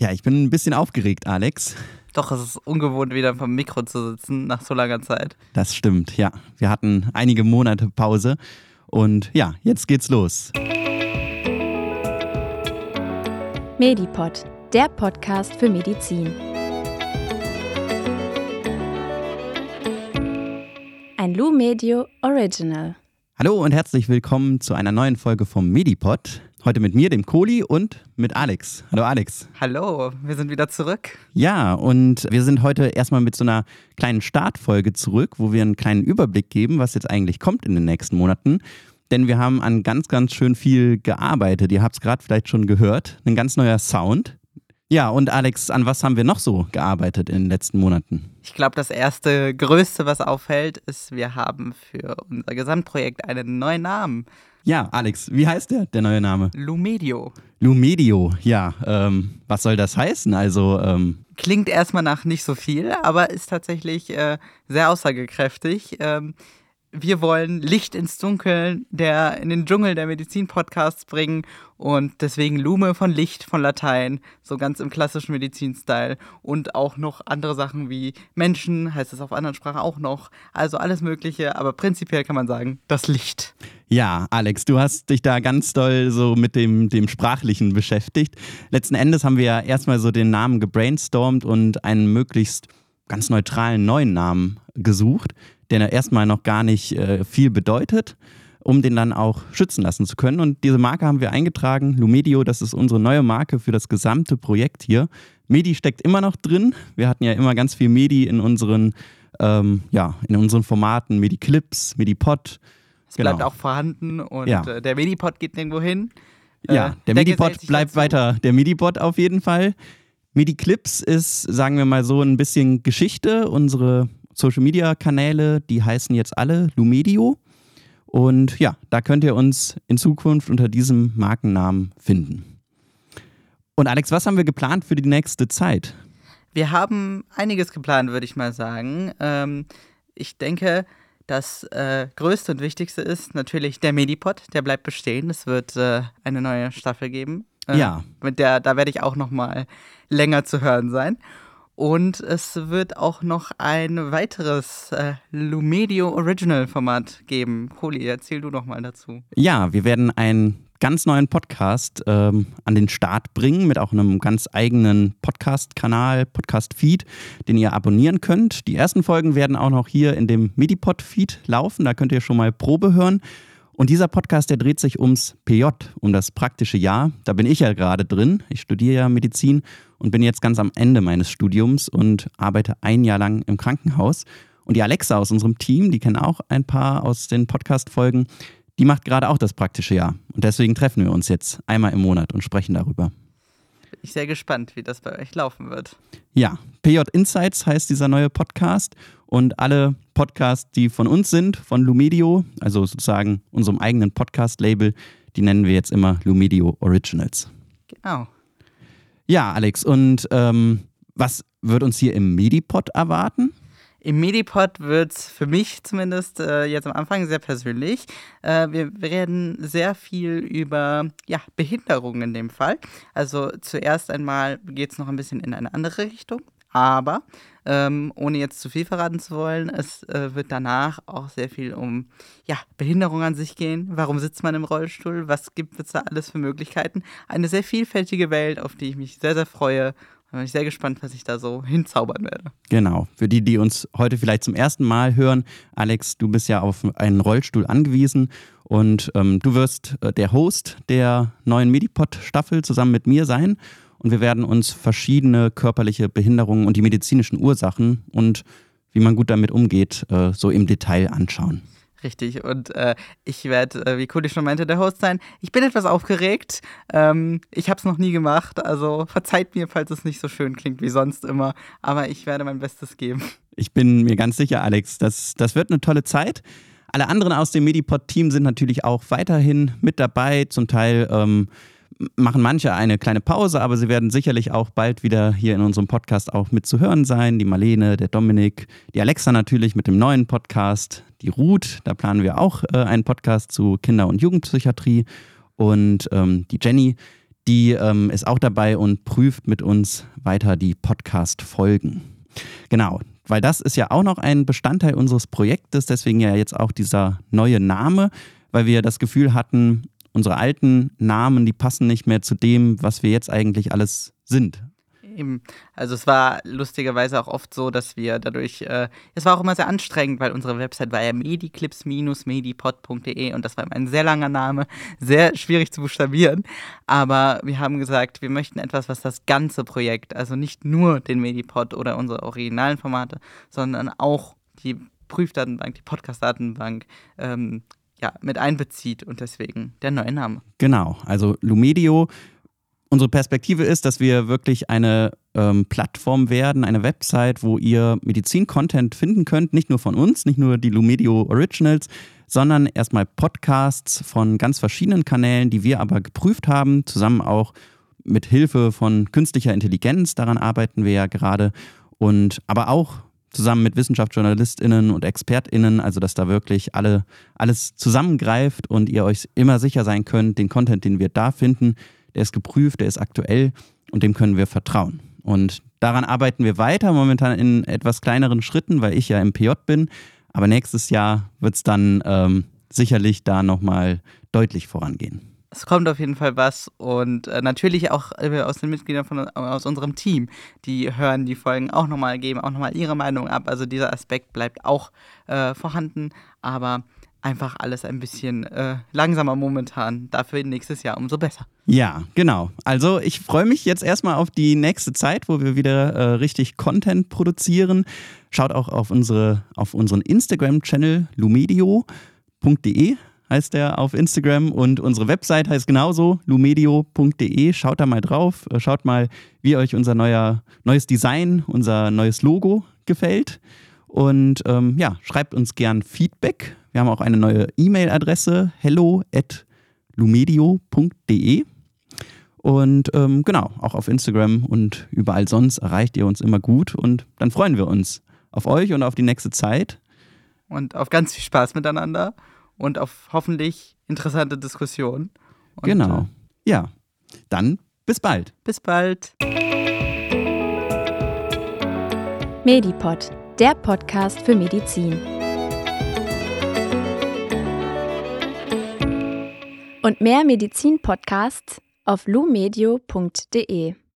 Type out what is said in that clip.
Ja, ich bin ein bisschen aufgeregt, Alex. Doch, es ist ungewohnt, wieder vom Mikro zu sitzen nach so langer Zeit. Das stimmt, ja. Wir hatten einige Monate Pause und ja, jetzt geht's los. Medipod, der Podcast für Medizin. Ein Lu Medio Original. Hallo und herzlich willkommen zu einer neuen Folge vom Medipod. Heute mit mir, dem Kohli und mit Alex. Hallo Alex. Hallo, wir sind wieder zurück. Ja, und wir sind heute erstmal mit so einer kleinen Startfolge zurück, wo wir einen kleinen Überblick geben, was jetzt eigentlich kommt in den nächsten Monaten. Denn wir haben an ganz, ganz schön viel gearbeitet. Ihr habt es gerade vielleicht schon gehört. Ein ganz neuer Sound. Ja, und Alex, an was haben wir noch so gearbeitet in den letzten Monaten? Ich glaube, das erste Größte, was auffällt, ist, wir haben für unser Gesamtprojekt einen neuen Namen. Ja, Alex, wie heißt der, der neue Name? Lumedio. Lumedio, ja. Ähm, was soll das heißen? Also, ähm Klingt erstmal nach nicht so viel, aber ist tatsächlich äh, sehr aussagekräftig. Ähm, wir wollen Licht ins Dunkeln, der in den Dschungel der Medizin-Podcasts bringen und deswegen Lume von Licht von Latein, so ganz im klassischen Medizin-Style und auch noch andere Sachen wie Menschen, heißt es auf anderen Sprachen auch noch, also alles Mögliche, aber prinzipiell kann man sagen, das Licht. Ja, Alex, du hast dich da ganz doll so mit dem, dem Sprachlichen beschäftigt. Letzten Endes haben wir ja erstmal so den Namen gebrainstormt und einen möglichst ganz neutralen neuen Namen gesucht der erstmal noch gar nicht äh, viel bedeutet, um den dann auch schützen lassen zu können. Und diese Marke haben wir eingetragen. Lumedio, das ist unsere neue Marke für das gesamte Projekt hier. Medi steckt immer noch drin. Wir hatten ja immer ganz viel Medi in unseren, ähm, ja, in unseren Formaten, Medi-Clips, Medi-Pod. Es genau. bleibt auch vorhanden und ja. äh, der Medi-Pod geht nirgendwo hin. Ja, äh, der, der Medi-Pod bleibt dazu. weiter der Medi-Pod auf jeden Fall. Medi-Clips ist, sagen wir mal so, ein bisschen Geschichte. Unsere Social Media Kanäle, die heißen jetzt alle Lumedio. Und ja, da könnt ihr uns in Zukunft unter diesem Markennamen finden. Und Alex, was haben wir geplant für die nächste Zeit? Wir haben einiges geplant, würde ich mal sagen. Ähm, ich denke, das äh, Größte und Wichtigste ist natürlich der Medipod, der bleibt bestehen. Es wird äh, eine neue Staffel geben. Äh, ja. Mit der, da werde ich auch noch mal länger zu hören sein. Und es wird auch noch ein weiteres äh, Lumedio Original Format geben. Holi, erzähl du doch mal dazu. Ja, wir werden einen ganz neuen Podcast ähm, an den Start bringen mit auch einem ganz eigenen Podcast-Kanal, Podcast-Feed, den ihr abonnieren könnt. Die ersten Folgen werden auch noch hier in dem Medipod-Feed laufen. Da könnt ihr schon mal Probe hören. Und dieser Podcast, der dreht sich ums PJ, um das praktische Jahr. Da bin ich ja gerade drin. Ich studiere ja Medizin und bin jetzt ganz am Ende meines Studiums und arbeite ein Jahr lang im Krankenhaus. Und die Alexa aus unserem Team, die kennen auch ein paar aus den Podcast-Folgen, die macht gerade auch das praktische Jahr. Und deswegen treffen wir uns jetzt einmal im Monat und sprechen darüber. Bin ich sehr gespannt, wie das bei euch laufen wird. Ja, PJ Insights heißt dieser neue Podcast. Und alle Podcasts, die von uns sind, von Lumedio, also sozusagen unserem eigenen Podcast-Label, die nennen wir jetzt immer Lumedio Originals. Genau. Ja, Alex, und ähm, was wird uns hier im Medipod erwarten? Im Medipod wird es für mich zumindest äh, jetzt am Anfang sehr persönlich. Äh, wir werden sehr viel über ja, Behinderungen in dem Fall. Also zuerst einmal geht es noch ein bisschen in eine andere Richtung. Aber ähm, ohne jetzt zu viel verraten zu wollen, es äh, wird danach auch sehr viel um ja, Behinderung an sich gehen. Warum sitzt man im Rollstuhl? Was gibt es da alles für Möglichkeiten? Eine sehr vielfältige Welt, auf die ich mich sehr, sehr freue. Da bin ich sehr gespannt, was ich da so hinzaubern werde. Genau. Für die, die uns heute vielleicht zum ersten Mal hören, Alex, du bist ja auf einen Rollstuhl angewiesen und ähm, du wirst äh, der Host der neuen Medipod-Staffel zusammen mit mir sein und wir werden uns verschiedene körperliche Behinderungen und die medizinischen Ursachen und wie man gut damit umgeht, äh, so im Detail anschauen. Richtig, und äh, ich werde, äh, wie Kuli schon meinte, der Host sein. Ich bin etwas aufgeregt. Ähm, ich habe es noch nie gemacht, also verzeiht mir, falls es nicht so schön klingt wie sonst immer, aber ich werde mein Bestes geben. Ich bin mir ganz sicher, Alex, das, das wird eine tolle Zeit. Alle anderen aus dem Medipod-Team sind natürlich auch weiterhin mit dabei, zum Teil. Ähm, machen manche eine kleine Pause, aber sie werden sicherlich auch bald wieder hier in unserem Podcast auch mit zu hören sein. Die Marlene, der Dominik, die Alexa natürlich mit dem neuen Podcast, die Ruth, da planen wir auch äh, einen Podcast zu Kinder- und Jugendpsychiatrie und ähm, die Jenny, Die ähm, ist auch dabei und prüft mit uns weiter die Podcast-Folgen. Genau, weil das ist ja auch noch ein Bestandteil unseres Projektes, deswegen ja jetzt auch dieser neue Name, weil wir das Gefühl hatten, unsere alten Namen, die passen nicht mehr zu dem, was wir jetzt eigentlich alles sind. Eben. Also es war lustigerweise auch oft so, dass wir dadurch, äh, es war auch immer sehr anstrengend, weil unsere Website war ja mediclips-medipod.de und das war immer ein sehr langer Name, sehr schwierig zu buchstabieren. Aber wir haben gesagt, wir möchten etwas, was das ganze Projekt, also nicht nur den Medipod oder unsere originalen Formate, sondern auch die Prüfdatenbank, die Podcast-Datenbank, ähm, ja, mit einbezieht und deswegen der neue Name. Genau, also Lumedio unsere Perspektive ist, dass wir wirklich eine ähm, Plattform werden, eine Website, wo ihr Medizin-Content finden könnt, nicht nur von uns, nicht nur die Lumedio Originals, sondern erstmal Podcasts von ganz verschiedenen Kanälen, die wir aber geprüft haben, zusammen auch mit Hilfe von künstlicher Intelligenz, daran arbeiten wir ja gerade, und aber auch zusammen mit WissenschaftsjournalistInnen und ExpertInnen, also dass da wirklich alle, alles zusammengreift und ihr euch immer sicher sein könnt, den Content, den wir da finden, der ist geprüft, der ist aktuell und dem können wir vertrauen. Und daran arbeiten wir weiter, momentan in etwas kleineren Schritten, weil ich ja im PJ bin. Aber nächstes Jahr wird es dann ähm, sicherlich da nochmal deutlich vorangehen. Es kommt auf jeden Fall was und äh, natürlich auch äh, aus den Mitgliedern von, aus unserem Team, die hören die Folgen auch nochmal, geben auch nochmal ihre Meinung ab. Also dieser Aspekt bleibt auch äh, vorhanden, aber einfach alles ein bisschen äh, langsamer momentan. Dafür nächstes Jahr umso besser. Ja, genau. Also ich freue mich jetzt erstmal auf die nächste Zeit, wo wir wieder äh, richtig Content produzieren. Schaut auch auf, unsere, auf unseren Instagram-Channel lumedio.de heißt der auf Instagram und unsere Website heißt genauso lumedio.de. Schaut da mal drauf, äh, schaut mal, wie euch unser neuer, neues Design, unser neues Logo gefällt. Und ähm, ja, schreibt uns gern Feedback. Wir haben auch eine neue E-Mail-Adresse, hello at lumedio.de. Und ähm, genau, auch auf Instagram und überall sonst erreicht ihr uns immer gut. Und dann freuen wir uns auf euch und auf die nächste Zeit. Und auf ganz viel Spaß miteinander und auf hoffentlich interessante Diskussionen. Und, genau. Äh, ja, dann bis bald. Bis bald. Medipod, der Podcast für Medizin. Und mehr Medizin-Podcasts auf lumedio.de.